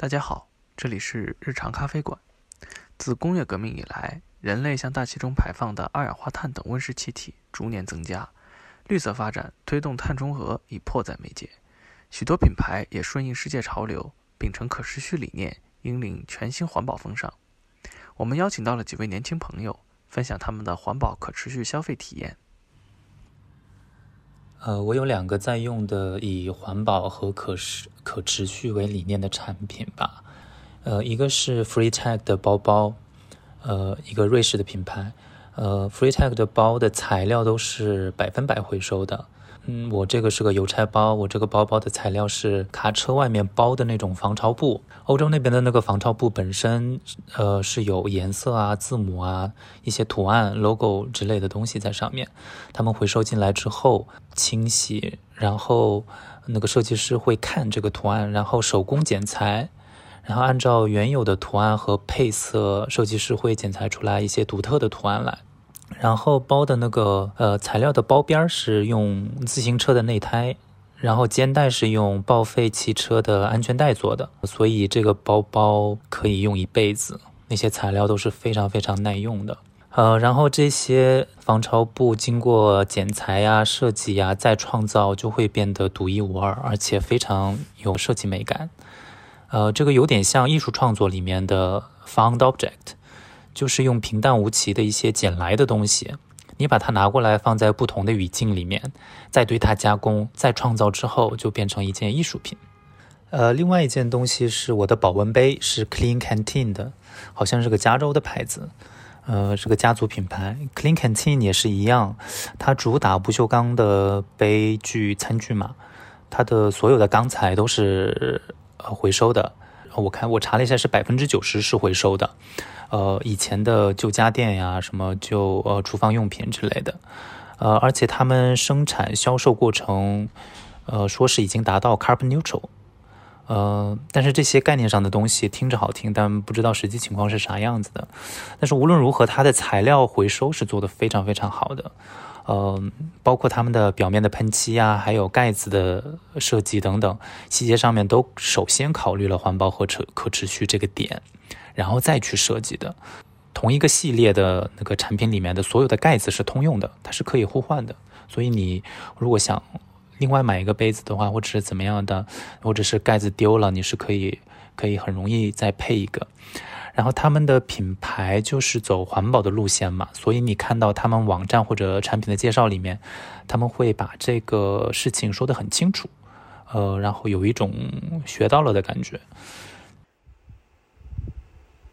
大家好，这里是日常咖啡馆。自工业革命以来，人类向大气中排放的二氧化碳等温室气体逐年增加，绿色发展推动碳中和已迫在眉睫。许多品牌也顺应世界潮流，秉承可持续理念，引领全新环保风尚。我们邀请到了几位年轻朋友，分享他们的环保可持续消费体验。呃，我有两个在用的以环保和可持可持续为理念的产品吧。呃，一个是 Free Tag 的包包，呃，一个瑞士的品牌。呃，Free Tag 的包的材料都是百分百回收的。嗯，我这个是个邮差包，我这个包包的材料是卡车外面包的那种防潮布。欧洲那边的那个防潮布本身，呃，是有颜色啊、字母啊、一些图案、logo 之类的东西在上面。他们回收进来之后清洗，然后那个设计师会看这个图案，然后手工剪裁，然后按照原有的图案和配色，设计师会剪裁出来一些独特的图案来。然后包的那个呃材料的包边是用自行车的内胎，然后肩带是用报废汽车的安全带做的，所以这个包包可以用一辈子。那些材料都是非常非常耐用的。呃，然后这些防潮布经过剪裁呀、设计呀再创造，就会变得独一无二，而且非常有设计美感。呃，这个有点像艺术创作里面的 found object。就是用平淡无奇的一些捡来的东西，你把它拿过来放在不同的语境里面，再对它加工、再创造之后，就变成一件艺术品。呃，另外一件东西是我的保温杯，是 Clean Canteen 的，好像是个加州的牌子，呃，是个家族品牌。Clean Canteen 也是一样，它主打不锈钢的杯具、餐具嘛，它的所有的钢材都是呃回收的。我看我查了一下，是百分之九十是回收的。呃，以前的旧家电呀，什么旧呃厨房用品之类的，呃，而且他们生产销售过程，呃，说是已经达到 carbon neutral，呃，但是这些概念上的东西听着好听，但不知道实际情况是啥样子的。但是无论如何，它的材料回收是做的非常非常好的，呃，包括他们的表面的喷漆呀，还有盖子的设计等等细节上面，都首先考虑了环保和可可持续这个点。然后再去设计的，同一个系列的那个产品里面的所有的盖子是通用的，它是可以互换的。所以你如果想另外买一个杯子的话，或者是怎么样的，或者是盖子丢了，你是可以可以很容易再配一个。然后他们的品牌就是走环保的路线嘛，所以你看到他们网站或者产品的介绍里面，他们会把这个事情说得很清楚，呃，然后有一种学到了的感觉。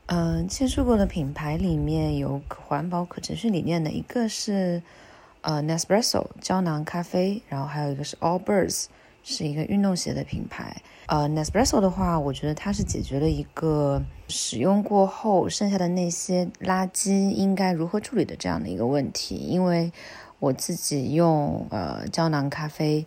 嗯，接触过的品牌里面有环保可持续理念的，一个是呃 Nespresso 胶囊咖啡，然后还有一个是 Allbirds，是一个运动鞋的品牌。呃，Nespresso 的话，我觉得它是解决了一个使用过后剩下的那些垃圾应该如何处理的这样的一个问题。因为我自己用呃胶囊咖啡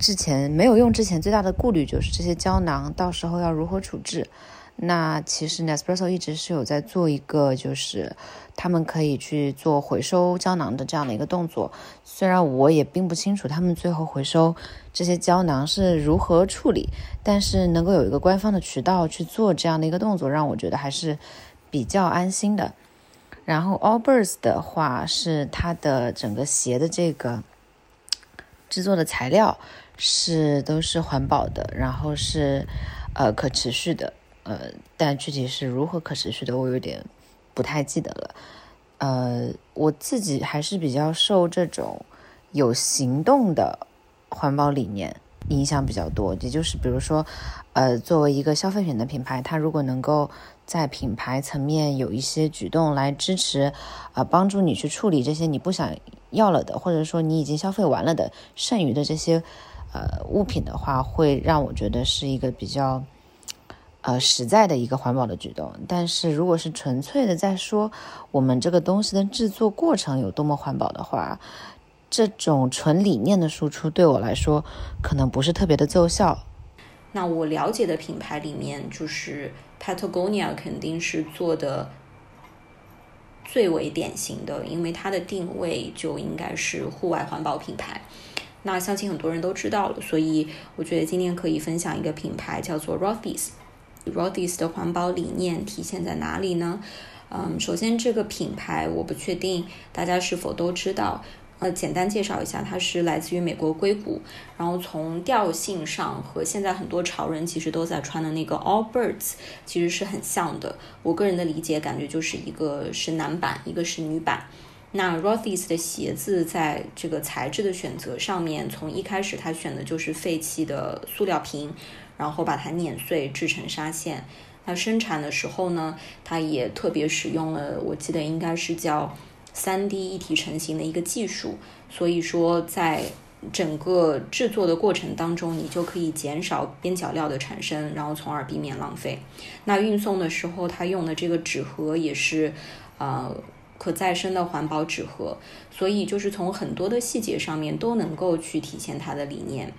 之前没有用之前最大的顾虑就是这些胶囊到时候要如何处置。那其实 Nespresso 一直是有在做一个，就是他们可以去做回收胶囊的这样的一个动作。虽然我也并不清楚他们最后回收这些胶囊是如何处理，但是能够有一个官方的渠道去做这样的一个动作，让我觉得还是比较安心的。然后 Allbirds 的话，是它的整个鞋的这个制作的材料是都是环保的，然后是呃可持续的。呃，但具体是如何可持续的，我有点不太记得了。呃，我自己还是比较受这种有行动的环保理念影响比较多。也就是比如说，呃，作为一个消费品的品牌，它如果能够在品牌层面有一些举动来支持，啊，帮助你去处理这些你不想要了的，或者说你已经消费完了的剩余的这些呃物品的话，会让我觉得是一个比较。呃，实在的一个环保的举动，但是如果是纯粹的在说我们这个东西的制作过程有多么环保的话，这种纯理念的输出对我来说可能不是特别的奏效。那我了解的品牌里面，就是 Patagonia 肯定是做的最为典型的，因为它的定位就应该是户外环保品牌。那相信很多人都知道了，所以我觉得今天可以分享一个品牌叫做 Rothy's。Rothy's 的环保理念体现在哪里呢？嗯，首先这个品牌我不确定大家是否都知道。呃，简单介绍一下，它是来自于美国硅谷，然后从调性上和现在很多潮人其实都在穿的那个 All Birds 其实是很像的。我个人的理解感觉就是一个是男版，一个是女版。那 Rothy's 的鞋子在这个材质的选择上面，从一开始它选的就是废弃的塑料瓶，然后把它碾碎制成纱线。那生产的时候呢，它也特别使用了，我记得应该是叫。三 D 一体成型的一个技术，所以说在整个制作的过程当中，你就可以减少边角料的产生，然后从而避免浪费。那运送的时候，它用的这个纸盒也是呃可再生的环保纸盒，所以就是从很多的细节上面都能够去体现它的理念。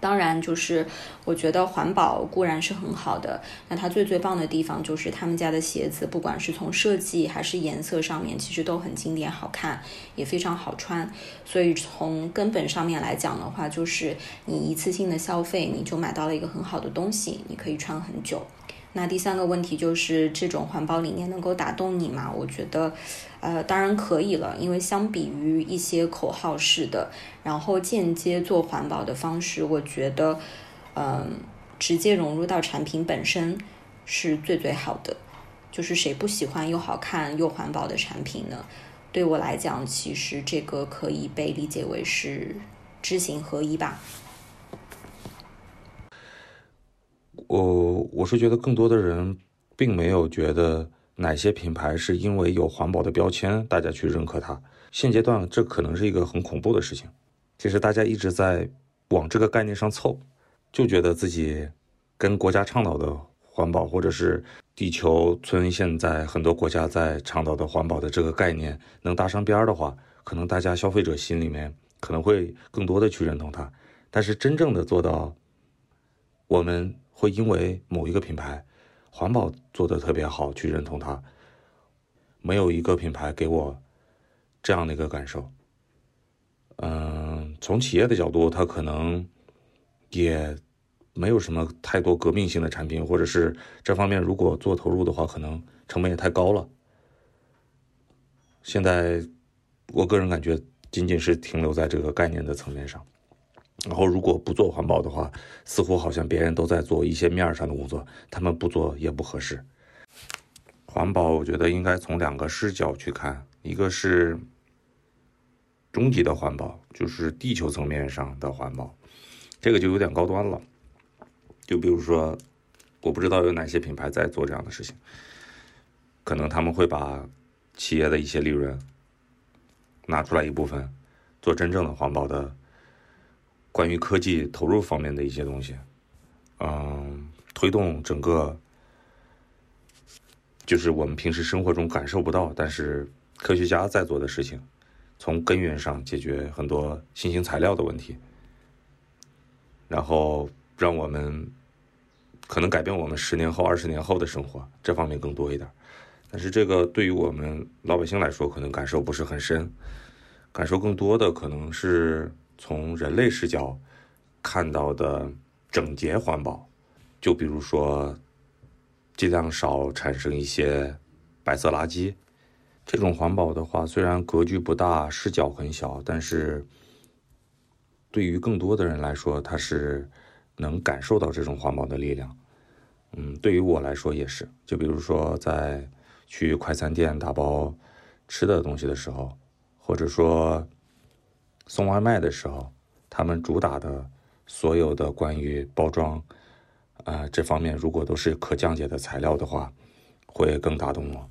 当然，就是我觉得环保固然是很好的，那它最最棒的地方就是他们家的鞋子，不管是从设计还是颜色上面，其实都很经典、好看，也非常好穿。所以从根本上面来讲的话，就是你一次性的消费，你就买到了一个很好的东西，你可以穿很久。那第三个问题就是这种环保理念能够打动你吗？我觉得，呃，当然可以了，因为相比于一些口号式的，然后间接做环保的方式，我觉得，嗯，直接融入到产品本身是最最好的。就是谁不喜欢又好看又环保的产品呢？对我来讲，其实这个可以被理解为是知行合一吧。我我是觉得更多的人并没有觉得哪些品牌是因为有环保的标签，大家去认可它。现阶段这可能是一个很恐怖的事情。其实大家一直在往这个概念上凑，就觉得自己跟国家倡导的环保，或者是地球村现在很多国家在倡导的环保的这个概念能搭上边儿的话，可能大家消费者心里面可能会更多的去认同它。但是真正的做到，我们。会因为某一个品牌环保做得特别好去认同它，没有一个品牌给我这样的一个感受。嗯，从企业的角度，它可能也没有什么太多革命性的产品，或者是这方面如果做投入的话，可能成本也太高了。现在我个人感觉，仅仅是停留在这个概念的层面上。然后，如果不做环保的话，似乎好像别人都在做一些面上的工作，他们不做也不合适。环保，我觉得应该从两个视角去看，一个是终极的环保，就是地球层面上的环保，这个就有点高端了。就比如说，我不知道有哪些品牌在做这样的事情，可能他们会把企业的一些利润拿出来一部分，做真正的环保的。关于科技投入方面的一些东西，嗯，推动整个就是我们平时生活中感受不到，但是科学家在做的事情，从根源上解决很多新型材料的问题，然后让我们可能改变我们十年后、二十年后的生活，这方面更多一点。但是这个对于我们老百姓来说，可能感受不是很深，感受更多的可能是。从人类视角看到的整洁环保，就比如说尽量少产生一些白色垃圾。这种环保的话，虽然格局不大，视角很小，但是对于更多的人来说，他是能感受到这种环保的力量。嗯，对于我来说也是。就比如说在去快餐店打包吃的东西的时候，或者说。送外卖的时候，他们主打的所有的关于包装，呃，这方面如果都是可降解的材料的话，会更打动我。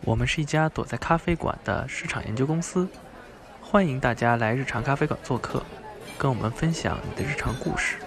我们是一家躲在咖啡馆的市场研究公司，欢迎大家来日常咖啡馆做客，跟我们分享你的日常故事。